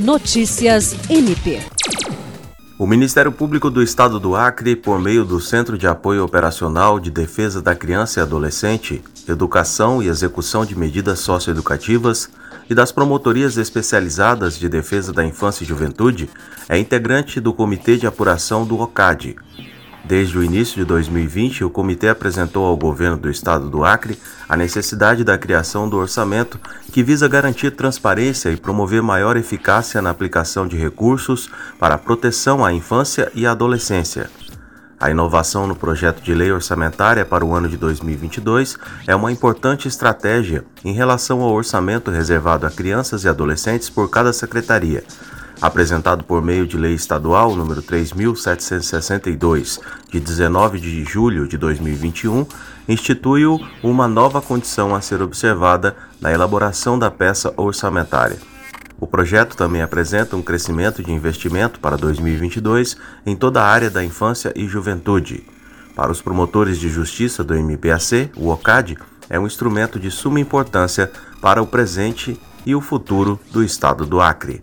Notícias MP. O Ministério Público do Estado do Acre, por meio do Centro de Apoio Operacional de Defesa da Criança e Adolescente, Educação e Execução de Medidas Socioeducativas e das Promotorias Especializadas de Defesa da Infância e Juventude, é integrante do Comitê de Apuração do OCAD, Desde o início de 2020, o comitê apresentou ao governo do estado do Acre a necessidade da criação do orçamento que visa garantir transparência e promover maior eficácia na aplicação de recursos para a proteção à infância e à adolescência. A inovação no projeto de lei orçamentária para o ano de 2022 é uma importante estratégia em relação ao orçamento reservado a crianças e adolescentes por cada secretaria apresentado por meio de lei estadual número 3762, de 19 de julho de 2021, institui uma nova condição a ser observada na elaboração da peça orçamentária. O projeto também apresenta um crescimento de investimento para 2022 em toda a área da infância e juventude. Para os promotores de justiça do MPAC, o OCAD é um instrumento de suma importância para o presente e o futuro do Estado do Acre.